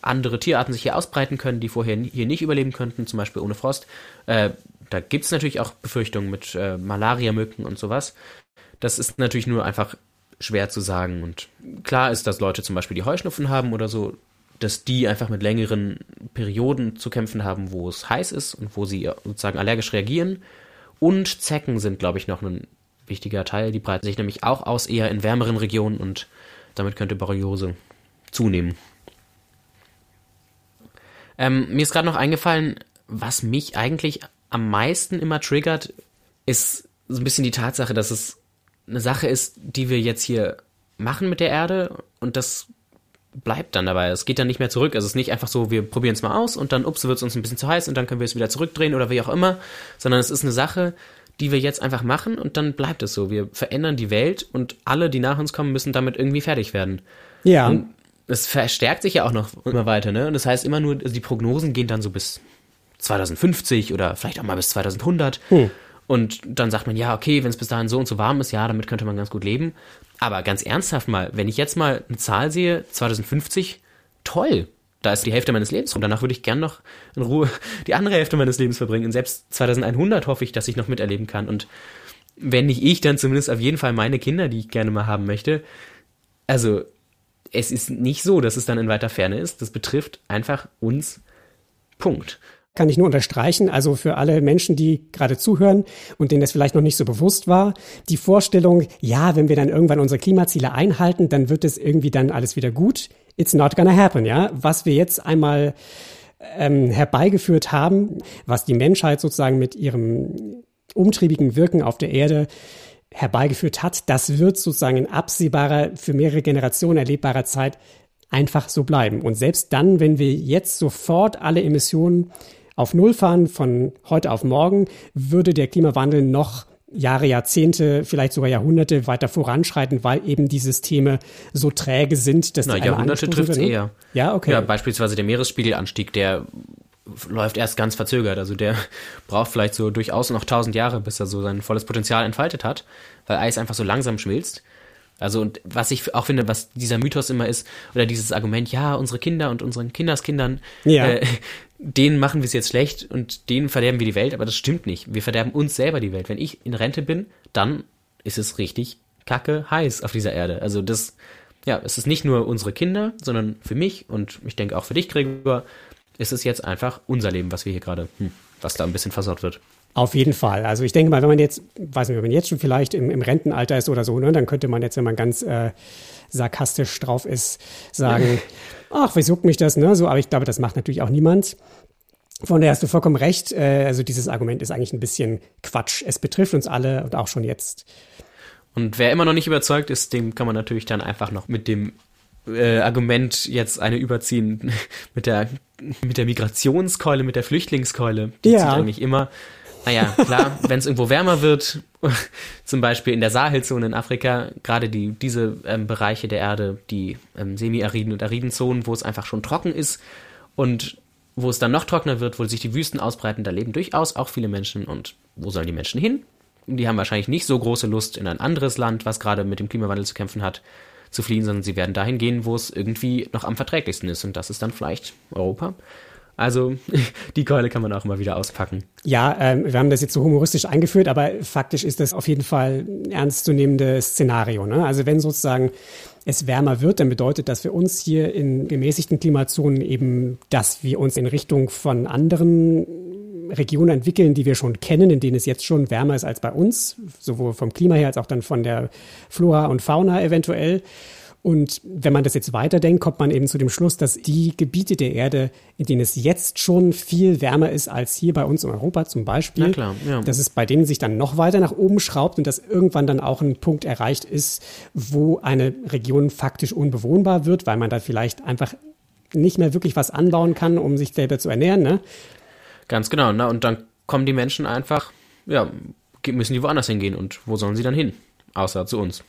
andere Tierarten sich hier ausbreiten können, die vorher hier nicht überleben könnten, zum Beispiel ohne Frost. Äh, da gibt es natürlich auch Befürchtungen mit äh, Malaria-Mücken und sowas. Das ist natürlich nur einfach schwer zu sagen. Und klar ist, dass Leute zum Beispiel die Heuschnupfen haben oder so, dass die einfach mit längeren Perioden zu kämpfen haben, wo es heiß ist und wo sie sozusagen allergisch reagieren. Und Zecken sind, glaube ich, noch ein wichtiger Teil. Die breiten sich nämlich auch aus eher in wärmeren Regionen und damit könnte Borreliose zunehmen. Ähm, mir ist gerade noch eingefallen, was mich eigentlich am meisten immer triggert, ist so ein bisschen die Tatsache, dass es eine Sache ist, die wir jetzt hier machen mit der Erde und das bleibt dann dabei. Es geht dann nicht mehr zurück. Also es ist nicht einfach so, wir probieren es mal aus und dann, ups, wird es uns ein bisschen zu heiß und dann können wir es wieder zurückdrehen oder wie auch immer, sondern es ist eine Sache, die wir jetzt einfach machen und dann bleibt es so. Wir verändern die Welt und alle, die nach uns kommen, müssen damit irgendwie fertig werden. Ja. Und es verstärkt sich ja auch noch immer weiter, ne? Und das heißt immer nur, also die Prognosen gehen dann so bis 2050 oder vielleicht auch mal bis 2100. Hm. Und dann sagt man, ja, okay, wenn es bis dahin so und so warm ist, ja, damit könnte man ganz gut leben. Aber ganz ernsthaft mal, wenn ich jetzt mal eine Zahl sehe, 2050, toll. Da ist die Hälfte meines Lebens und danach würde ich gern noch in Ruhe die andere Hälfte meines Lebens verbringen. Und selbst 2100 hoffe ich, dass ich noch miterleben kann. Und wenn nicht ich, dann zumindest auf jeden Fall meine Kinder, die ich gerne mal haben möchte. Also, es ist nicht so, dass es dann in weiter Ferne ist. Das betrifft einfach uns. Punkt kann ich nur unterstreichen. Also für alle Menschen, die gerade zuhören und denen das vielleicht noch nicht so bewusst war, die Vorstellung, ja, wenn wir dann irgendwann unsere Klimaziele einhalten, dann wird es irgendwie dann alles wieder gut. It's not gonna happen, ja. Was wir jetzt einmal ähm, herbeigeführt haben, was die Menschheit sozusagen mit ihrem umtriebigen Wirken auf der Erde herbeigeführt hat, das wird sozusagen in absehbarer, für mehrere Generationen erlebbarer Zeit einfach so bleiben. Und selbst dann, wenn wir jetzt sofort alle Emissionen auf Null fahren von heute auf morgen, würde der Klimawandel noch Jahre, Jahrzehnte, vielleicht sogar Jahrhunderte weiter voranschreiten, weil eben die Systeme so träge sind, dass Na, die Jahrhunderte trifft es eher. Ja, okay. Ja, beispielsweise der Meeresspiegelanstieg, der läuft erst ganz verzögert. Also der [laughs] braucht vielleicht so durchaus noch tausend Jahre, bis er so sein volles Potenzial entfaltet hat, weil Eis einfach so langsam schmilzt. Also und was ich auch finde, was dieser Mythos immer ist, oder dieses Argument, ja, unsere Kinder und unseren Kinderskindern, ja. äh, denen machen wir es jetzt schlecht und denen verderben wir die Welt, aber das stimmt nicht. Wir verderben uns selber die Welt. Wenn ich in Rente bin, dann ist es richtig kacke heiß auf dieser Erde. Also das, ja, es ist nicht nur unsere Kinder, sondern für mich und ich denke auch für dich, Gregor, ist es jetzt einfach unser Leben, was wir hier gerade, hm, was da ein bisschen versorgt wird. Auf jeden Fall. Also ich denke mal, wenn man jetzt, weiß nicht, wenn man jetzt schon vielleicht im, im Rentenalter ist oder so, ne, dann könnte man jetzt, wenn man ganz äh, sarkastisch drauf ist, sagen, [laughs] ach, was juckt mich das, ne? So, aber ich glaube, das macht natürlich auch niemand. Von daher hast du vollkommen recht. Äh, also dieses Argument ist eigentlich ein bisschen Quatsch. Es betrifft uns alle und auch schon jetzt. Und wer immer noch nicht überzeugt ist, dem kann man natürlich dann einfach noch mit dem äh, Argument jetzt eine überziehen [laughs] mit der, mit der Migrationskeule, mit der Flüchtlingskeule. Die Ja. zieht eigentlich immer. Naja, klar, wenn es irgendwo wärmer wird, [laughs] zum Beispiel in der Sahelzone in Afrika, gerade die, diese ähm, Bereiche der Erde, die ähm, semi-ariden und ariden Zonen, wo es einfach schon trocken ist und wo es dann noch trockener wird, wo sich die Wüsten ausbreiten, da leben durchaus auch viele Menschen. Und wo sollen die Menschen hin? Die haben wahrscheinlich nicht so große Lust, in ein anderes Land, was gerade mit dem Klimawandel zu kämpfen hat, zu fliehen, sondern sie werden dahin gehen, wo es irgendwie noch am verträglichsten ist. Und das ist dann vielleicht Europa. Also [laughs] die Keule kann man auch immer wieder auspacken. Ja, ähm, wir haben das jetzt so humoristisch eingeführt, aber faktisch ist das auf jeden Fall ein ernstzunehmendes Szenario. Ne? Also wenn sozusagen es wärmer wird, dann bedeutet das für uns hier in gemäßigten Klimazonen eben, dass wir uns in Richtung von anderen Regionen entwickeln, die wir schon kennen, in denen es jetzt schon wärmer ist als bei uns, sowohl vom Klima her als auch dann von der Flora und Fauna eventuell. Und wenn man das jetzt weiterdenkt, kommt man eben zu dem Schluss, dass die Gebiete der Erde, in denen es jetzt schon viel wärmer ist als hier bei uns in Europa zum Beispiel, klar, ja. dass es bei denen sich dann noch weiter nach oben schraubt und dass irgendwann dann auch ein Punkt erreicht ist, wo eine Region faktisch unbewohnbar wird, weil man da vielleicht einfach nicht mehr wirklich was anbauen kann, um sich selber zu ernähren. Ne? Ganz genau. Na, und dann kommen die Menschen einfach, ja, müssen die woanders hingehen. Und wo sollen sie dann hin? Außer zu uns.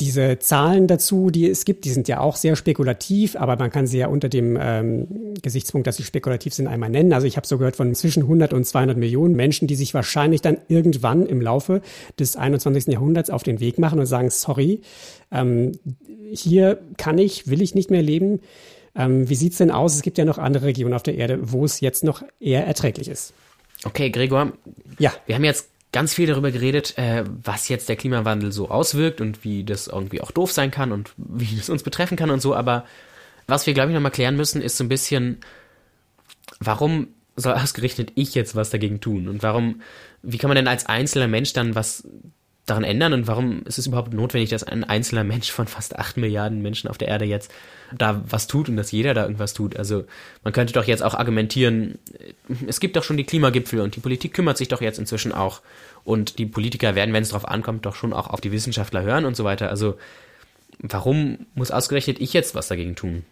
Diese Zahlen dazu, die es gibt, die sind ja auch sehr spekulativ, aber man kann sie ja unter dem ähm, Gesichtspunkt, dass sie spekulativ sind, einmal nennen. Also ich habe so gehört von zwischen 100 und 200 Millionen Menschen, die sich wahrscheinlich dann irgendwann im Laufe des 21. Jahrhunderts auf den Weg machen und sagen, sorry, ähm, hier kann ich, will ich nicht mehr leben. Ähm, wie sieht's denn aus? Es gibt ja noch andere Regionen auf der Erde, wo es jetzt noch eher erträglich ist. Okay, Gregor, Ja, wir haben jetzt ganz viel darüber geredet, äh, was jetzt der Klimawandel so auswirkt und wie das irgendwie auch doof sein kann und wie das uns betreffen kann und so. Aber was wir, glaube ich, nochmal klären müssen, ist so ein bisschen, warum soll [laughs] ausgerechnet ich jetzt was dagegen tun? Und warum, wie kann man denn als einzelner Mensch dann was daran ändern? Und warum ist es überhaupt notwendig, dass ein einzelner Mensch von fast acht Milliarden Menschen auf der Erde jetzt da was tut und dass jeder da irgendwas tut? Also man könnte doch jetzt auch argumentieren, es gibt doch schon die Klimagipfel und die Politik kümmert sich doch jetzt inzwischen auch. Und die Politiker werden, wenn es drauf ankommt, doch schon auch auf die Wissenschaftler hören und so weiter. Also warum muss ausgerechnet ich jetzt was dagegen tun?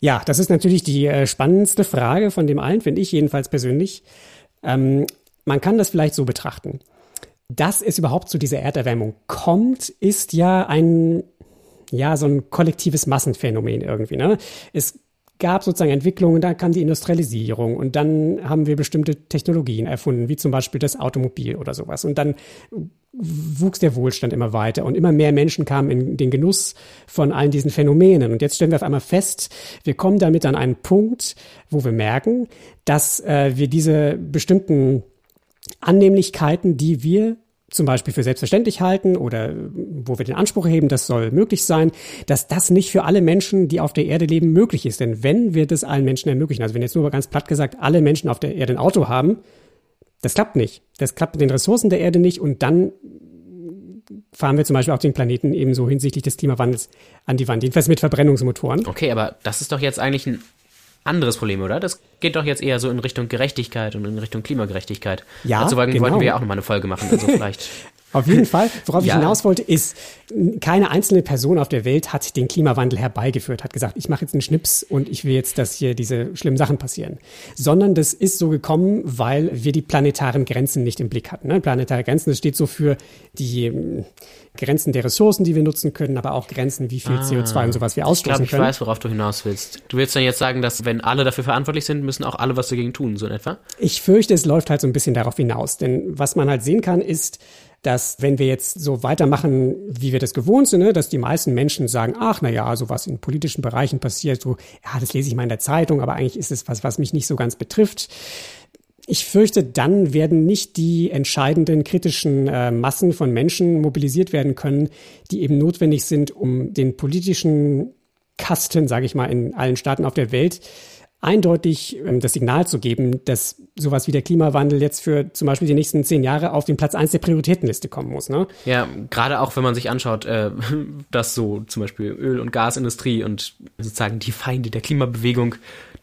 Ja, das ist natürlich die äh, spannendste Frage von dem allen, finde ich jedenfalls persönlich. Ähm, man kann das vielleicht so betrachten. Dass es überhaupt zu dieser Erderwärmung kommt, ist ja ein, ja, so ein kollektives Massenphänomen irgendwie. Ne? Es gab sozusagen Entwicklungen, da kam die Industrialisierung und dann haben wir bestimmte Technologien erfunden, wie zum Beispiel das Automobil oder sowas. Und dann wuchs der Wohlstand immer weiter und immer mehr Menschen kamen in den Genuss von allen diesen Phänomenen. Und jetzt stellen wir auf einmal fest, wir kommen damit an einen Punkt, wo wir merken, dass äh, wir diese bestimmten Annehmlichkeiten, die wir zum Beispiel für selbstverständlich halten oder wo wir den Anspruch erheben, das soll möglich sein, dass das nicht für alle Menschen, die auf der Erde leben, möglich ist. Denn wenn wir das allen Menschen ermöglichen, also wenn jetzt nur ganz platt gesagt alle Menschen auf der Erde ein Auto haben, das klappt nicht. Das klappt mit den Ressourcen der Erde nicht und dann fahren wir zum Beispiel auch den Planeten ebenso hinsichtlich des Klimawandels an die Wand, jedenfalls mit Verbrennungsmotoren. Okay, aber das ist doch jetzt eigentlich ein anderes Problem, oder? Das geht doch jetzt eher so in Richtung Gerechtigkeit und in Richtung Klimagerechtigkeit. Ja, Dazu wollten, genau. wollten wir ja auch nochmal eine Folge machen, also [laughs] vielleicht. Auf jeden [laughs] Fall. Worauf Ja. ich hinaus wollte, ist, keine einzelne Person auf der Welt hat den Klimawandel herbeigeführt, hat gesagt, ich mache jetzt einen Schnips und ich will jetzt, dass hier diese schlimmen Sachen passieren. Sondern das ist so gekommen, weil wir die planetaren Grenzen nicht im Blick hatten. Ne? Planetare Grenzen, das steht so für die ähm, Grenzen der Ressourcen, die wir nutzen können, aber auch Grenzen, wie viel CO2 und sowas wir Ich ausstoßen glaube, ich können. weiß, worauf du hinaus willst. Du willst dann jetzt sagen, dass wenn alle dafür verantwortlich sind, müssen auch alle was dagegen tun, so in etwa? Ich fürchte, es läuft halt so ein bisschen darauf hinaus. Denn was man halt sehen kann, ist, dass wenn wir jetzt so weitermachen, wie wir das gewohnt sind, ne, dass die meisten Menschen sagen, ach na ja, so was in politischen Bereichen passiert, so ja, das lese ich mal in der Zeitung, aber eigentlich ist es was, was mich nicht so ganz betrifft. Ich fürchte, dann werden nicht die entscheidenden kritischen äh, Massen von Menschen mobilisiert werden können, die eben notwendig sind, um den politischen Kasten, sage ich mal, in allen Staaten auf der Welt eindeutig ähm, das Signal zu geben, dass sowas wie der Klimawandel jetzt für zum Beispiel die nächsten zehn Jahre auf den Platz eins der Prioritätenliste kommen muss. Ne? Ja, gerade auch wenn man sich anschaut, äh, dass so zum Beispiel Öl- und Gasindustrie und sozusagen die Feinde der Klimabewegung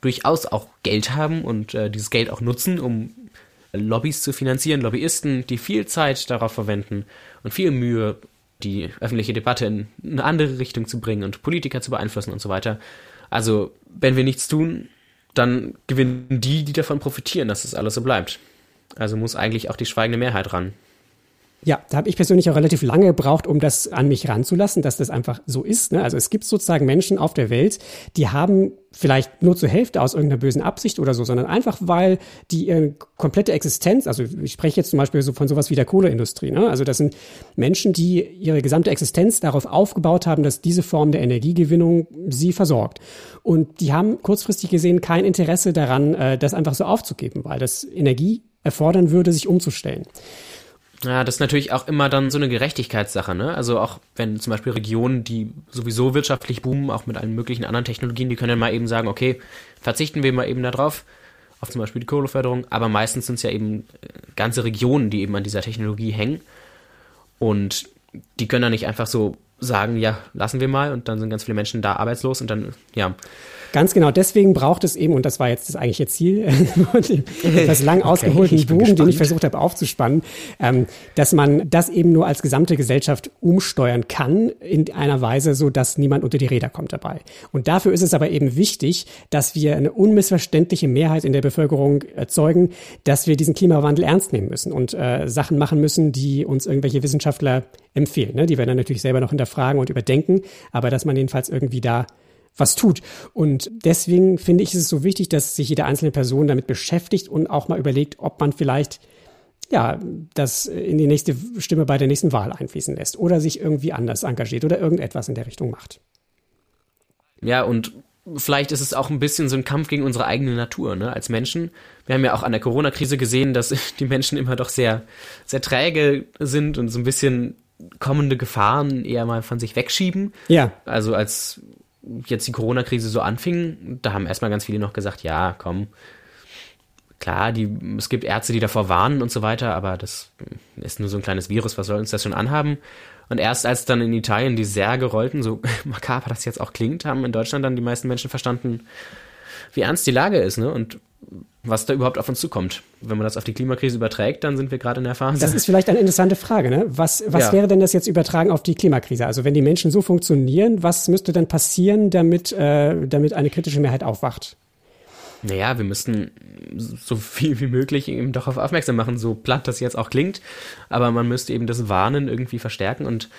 durchaus auch Geld haben und äh, dieses Geld auch nutzen, um Lobbys zu finanzieren, Lobbyisten, die viel Zeit darauf verwenden und viel Mühe die öffentliche Debatte in eine andere Richtung zu bringen und Politiker zu beeinflussen und so weiter. Also, wenn wir nichts tun, dann gewinnen die, die davon profitieren, dass das alles so bleibt. Also muss eigentlich auch die schweigende Mehrheit ran. Ja, da habe ich persönlich auch relativ lange gebraucht, um das an mich ranzulassen, dass das einfach so ist. Ne? Also es gibt sozusagen Menschen auf der Welt, die haben vielleicht nur zur Hälfte aus irgendeiner bösen Absicht oder so, sondern einfach, weil die ihre komplette Existenz, also ich spreche jetzt zum Beispiel so von sowas wie der Kohleindustrie, ne? also das sind Menschen, die ihre gesamte Existenz darauf aufgebaut haben, dass diese Form der Energiegewinnung sie versorgt. Und die haben kurzfristig gesehen kein Interesse daran, äh, das einfach so aufzugeben, weil das Energie erfordern würde, sich umzustellen. Ja, das ist natürlich auch immer dann so eine Gerechtigkeitssache, ne? Also auch wenn zum Beispiel Regionen, die sowieso wirtschaftlich boomen, auch mit allen möglichen anderen Technologien, die können dann mal eben sagen, okay, verzichten wir mal eben darauf, auf zum Beispiel die Kohleförderung, aber meistens sind es ja eben äh, ganze Regionen, die eben an dieser Technologie hängen. Und die können dann nicht einfach so sagen, ja, lassen wir mal und dann sind ganz viele Menschen da arbeitslos und dann, ja, Ganz genau, deswegen braucht es eben, und das war jetzt das eigentliche Ziel, [laughs] etwas lang ausgeholten okay, Bogen, den ich versucht habe aufzuspannen, ähm, dass man das eben nur als gesamte Gesellschaft umsteuern kann in einer Weise, so dass niemand unter die Räder kommt dabei. Und dafür ist es aber eben wichtig, dass wir eine unmissverständliche Mehrheit in der Bevölkerung erzeugen, dass wir diesen Klimawandel ernst nehmen müssen und äh, Sachen machen müssen, die uns irgendwelche Wissenschaftler empfehlen, ne? die wir dann natürlich selber noch hinterfragen und überdenken, aber dass man jedenfalls irgendwie da was tut. Und deswegen finde ich es so wichtig, dass sich jede einzelne Person damit beschäftigt und auch mal überlegt, ob man vielleicht ja, das in die nächste Stimme bei der nächsten Wahl einfließen lässt oder sich irgendwie anders engagiert oder irgendetwas in der Richtung macht. Ja, und vielleicht ist es auch ein bisschen so ein Kampf gegen unsere eigene Natur, ne, als Menschen. Wir haben ja auch an der Corona-Krise gesehen, dass [laughs] die Menschen immer doch sehr, sehr träge sind und so ein bisschen kommende Gefahren eher mal von sich wegschieben. Ja. Also als jetzt die Corona-Krise so anfing, da haben erstmal ganz viele noch gesagt, ja, komm, klar, die, es gibt Ärzte, die davor warnen und so weiter, aber das ist nur so ein kleines Virus, was soll uns das schon anhaben? Und erst als dann in Italien die Särge rollten, so [laughs] makaber das jetzt auch klingt, haben in Deutschland dann die meisten Menschen verstanden, wie ernst die Lage ist, ne? Und was da überhaupt auf uns zukommt. Wenn man das auf die Klimakrise überträgt, dann sind wir gerade in der Phase. Das ist vielleicht eine interessante Frage. Ne? Was, was ja. wäre denn das jetzt übertragen auf die Klimakrise? Also wenn die Menschen so funktionieren, was müsste dann passieren, damit, äh, damit eine kritische Mehrheit aufwacht? Naja, wir müssten so viel wie möglich eben darauf aufmerksam machen, so platt das jetzt auch klingt. Aber man müsste eben das Warnen irgendwie verstärken und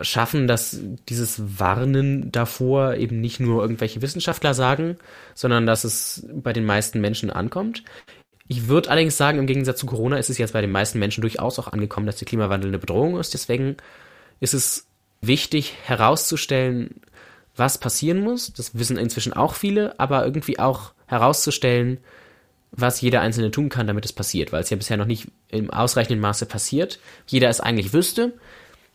schaffen, dass dieses Warnen davor eben nicht nur irgendwelche Wissenschaftler sagen, sondern dass es bei den meisten Menschen ankommt. Ich würde allerdings sagen, im Gegensatz zu Corona ist es jetzt bei den meisten Menschen durchaus auch angekommen, dass der Klimawandel eine Bedrohung ist. Deswegen ist es wichtig herauszustellen, was passieren muss. Das wissen inzwischen auch viele, aber irgendwie auch herauszustellen, was jeder Einzelne tun kann, damit es passiert, weil es ja bisher noch nicht im ausreichenden Maße passiert. Jeder es eigentlich wüsste,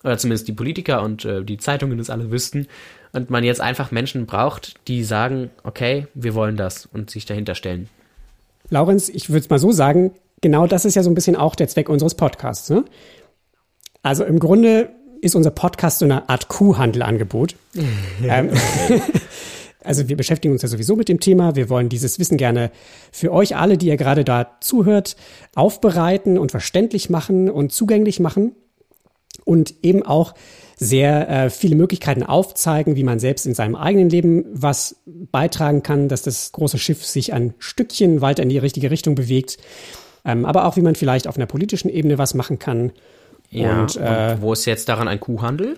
oder zumindest die Politiker und äh, die Zeitungen das alle wüssten, und man jetzt einfach Menschen braucht, die sagen, okay, wir wollen das und sich dahinter stellen. Laurenz, ich würde es mal so sagen, genau das ist ja so ein bisschen auch der Zweck unseres Podcasts. Ne? Also im Grunde ist unser Podcast so eine Art Kuhhandelangebot. [laughs] ähm, [laughs] also wir beschäftigen uns ja sowieso mit dem Thema. Wir wollen dieses Wissen gerne für euch alle, die ihr gerade da zuhört, aufbereiten und verständlich machen und zugänglich machen und eben auch sehr äh, viele Möglichkeiten aufzeigen, wie man selbst in seinem eigenen Leben was beitragen kann, dass das große Schiff sich ein Stückchen weiter in die richtige Richtung bewegt, ähm, aber auch wie man vielleicht auf einer politischen Ebene was machen kann. Ja, und, äh, und wo ist jetzt daran ein Kuhhandel?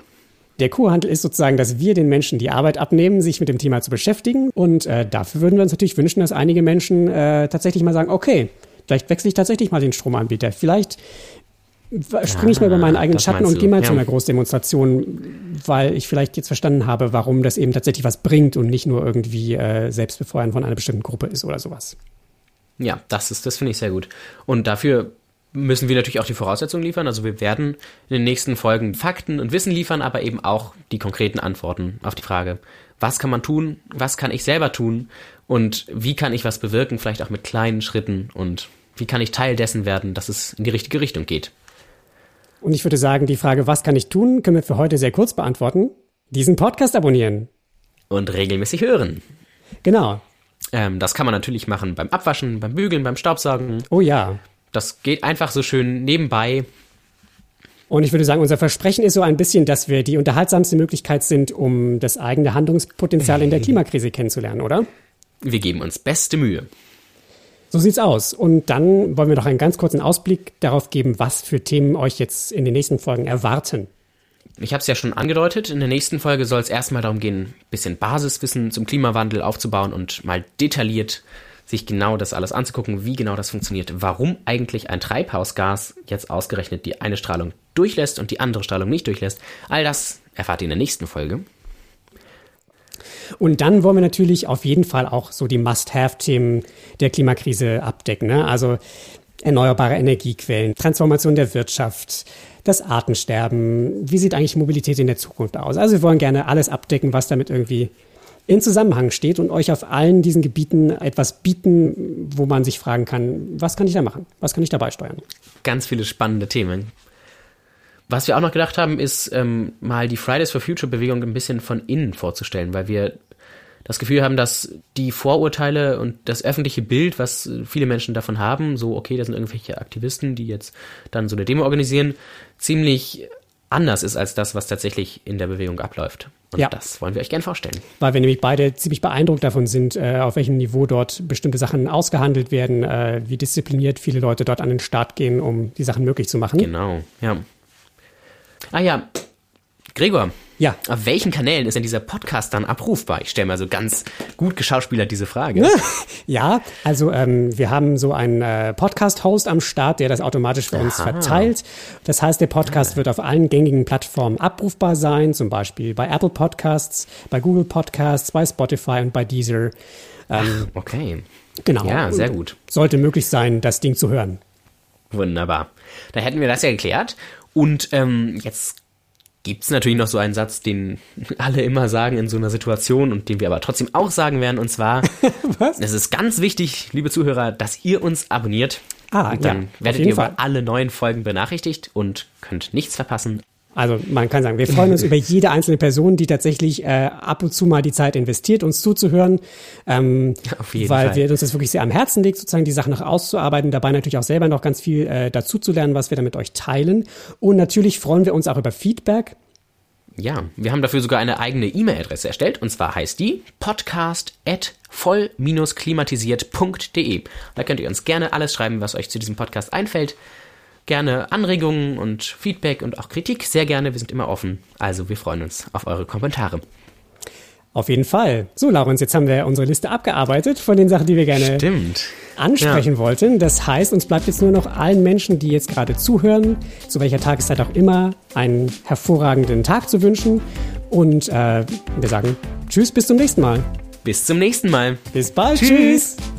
Der Kuhhandel ist sozusagen, dass wir den Menschen die Arbeit abnehmen, sich mit dem Thema zu beschäftigen. Und äh, dafür würden wir uns natürlich wünschen, dass einige Menschen äh, tatsächlich mal sagen, okay, vielleicht wechsle ich tatsächlich mal den Stromanbieter. Vielleicht springe ich mal über meinen eigenen Schatten und gehe mal ja. zu einer Großdemonstration, weil ich vielleicht jetzt verstanden habe, warum das eben tatsächlich was bringt und nicht nur irgendwie äh, Selbstbefeuern von einer bestimmten Gruppe ist oder sowas. Ja, das ist, das finde ich sehr gut. Und dafür müssen wir natürlich auch die Voraussetzungen liefern. Also wir werden in den nächsten Folgen Fakten und Wissen liefern, aber eben auch die konkreten Antworten auf die Frage, was kann man tun, was kann ich selber tun und wie kann ich was bewirken, vielleicht auch mit kleinen Schritten und wie kann ich Teil dessen werden, dass es in die richtige Richtung geht. Und ich würde sagen, die Frage, was kann ich tun, können wir für heute sehr kurz beantworten. Diesen Podcast abonnieren. Und regelmäßig hören. Genau. Ähm, das kann man natürlich machen beim Abwaschen, beim Bügeln, beim Staubsaugen. Oh ja. Das geht einfach so schön nebenbei. Und ich würde sagen, unser Versprechen ist so ein bisschen, dass wir die unterhaltsamste Möglichkeit sind, um das eigene Handlungspotenzial in der [laughs] Klimakrise kennenzulernen, oder? Wir geben uns beste Mühe. So sieht's aus. Und dann wollen wir noch einen ganz kurzen Ausblick darauf geben, was für Themen euch jetzt in den nächsten Folgen erwarten. Ich habe es ja schon angedeutet, in der nächsten Folge soll es erstmal darum gehen, ein bisschen Basiswissen zum Klimawandel aufzubauen und mal detailliert sich genau das alles anzugucken, wie genau das funktioniert, warum eigentlich ein Treibhausgas jetzt ausgerechnet die eine Strahlung durchlässt und die andere Strahlung nicht durchlässt. All das erfahrt ihr in der nächsten Folge. Und dann wollen wir natürlich auf jeden Fall auch so die Must-Have-Themen der Klimakrise abdecken. Ne? Also erneuerbare Energiequellen, Transformation der Wirtschaft, das Artensterben. Wie sieht eigentlich Mobilität in der Zukunft aus? Also wir wollen gerne alles abdecken, was damit irgendwie in Zusammenhang steht und euch auf allen diesen Gebieten etwas bieten, wo man sich fragen kann, was kann ich da machen? Was kann ich dabei steuern? Ganz viele spannende Themen. Was wir auch noch gedacht haben, ist ähm, mal die Fridays for Future Bewegung ein bisschen von innen vorzustellen, weil wir das Gefühl haben, dass die Vorurteile und das öffentliche Bild, was viele Menschen davon haben, so okay, das sind irgendwelche Aktivisten, die jetzt dann so eine Demo organisieren, ziemlich anders ist als das, was tatsächlich in der Bewegung abläuft. Und ja. das wollen wir euch gerne vorstellen. Weil wir nämlich beide ziemlich beeindruckt davon sind, äh, auf welchem Niveau dort bestimmte Sachen ausgehandelt werden, äh, wie diszipliniert viele Leute dort an den Start gehen, um die Sachen möglich zu machen. Genau, ja. Ah ja, Gregor. Ja. Auf welchen Kanälen ist denn dieser Podcast dann abrufbar? Ich stelle mal so ganz gut geschauspielert diese Frage. [laughs] Ja, also ähm, wir haben so einen äh, Podcast-Host am Start, der das automatisch für Aha. uns verteilt. Das heißt, der Podcast ah. wird auf allen gängigen Plattformen abrufbar sein, zum Beispiel bei Apple Podcasts, bei Google Podcasts, bei Spotify und bei Deezer. Ähm, Ach, okay. Genau. Ja, sehr gut. Sollte möglich sein, das Ding zu hören. Wunderbar. Da hätten wir das ja geklärt. Und ähm, jetzt gibt es natürlich noch so einen Satz, den [laughs] alle immer sagen in so einer Situation und den wir aber trotzdem auch sagen werden. Und zwar, [laughs] Was? es ist ganz wichtig, liebe Zuhörer, dass ihr uns abonniert. Ah, und dann ja, werdet ihr Fall. über alle neuen Folgen benachrichtigt und könnt nichts verpassen. Also man kann sagen, wir freuen uns über jede einzelne Person, die tatsächlich äh, ab und zu mal die Zeit investiert, uns zuzuhören, ähm, [laughs] Auf jeden weil Fall. wir uns das wirklich sehr am Herzen liegt, sozusagen die Sachen noch auszuarbeiten, dabei natürlich auch selber noch ganz viel äh, dazu zu lernen, was wir da mit euch teilen. Und natürlich freuen wir uns auch über Feedback. Ja, wir haben dafür sogar eine eigene E-Mail-Adresse erstellt und zwar heißt die podcast@voll-klimatisiert.de. Da könnt ihr uns gerne alles schreiben, was euch zu diesem Podcast einfällt gerne Anregungen und Feedback und auch Kritik. Sehr gerne, wir sind immer offen. Also wir freuen uns auf eure Kommentare. Auf jeden Fall. So, Laurens, jetzt haben wir unsere Liste abgearbeitet von den Sachen, die wir gerne Stimmt. ansprechen ja. wollten. Das heißt, uns bleibt jetzt nur noch allen Menschen, die jetzt gerade zuhören, zu welcher Tageszeit auch immer, einen hervorragenden Tag zu wünschen. Und äh, wir sagen Tschüss, bis zum nächsten Mal. Bis zum nächsten Mal. Bis bald. Tschüss. tschüss.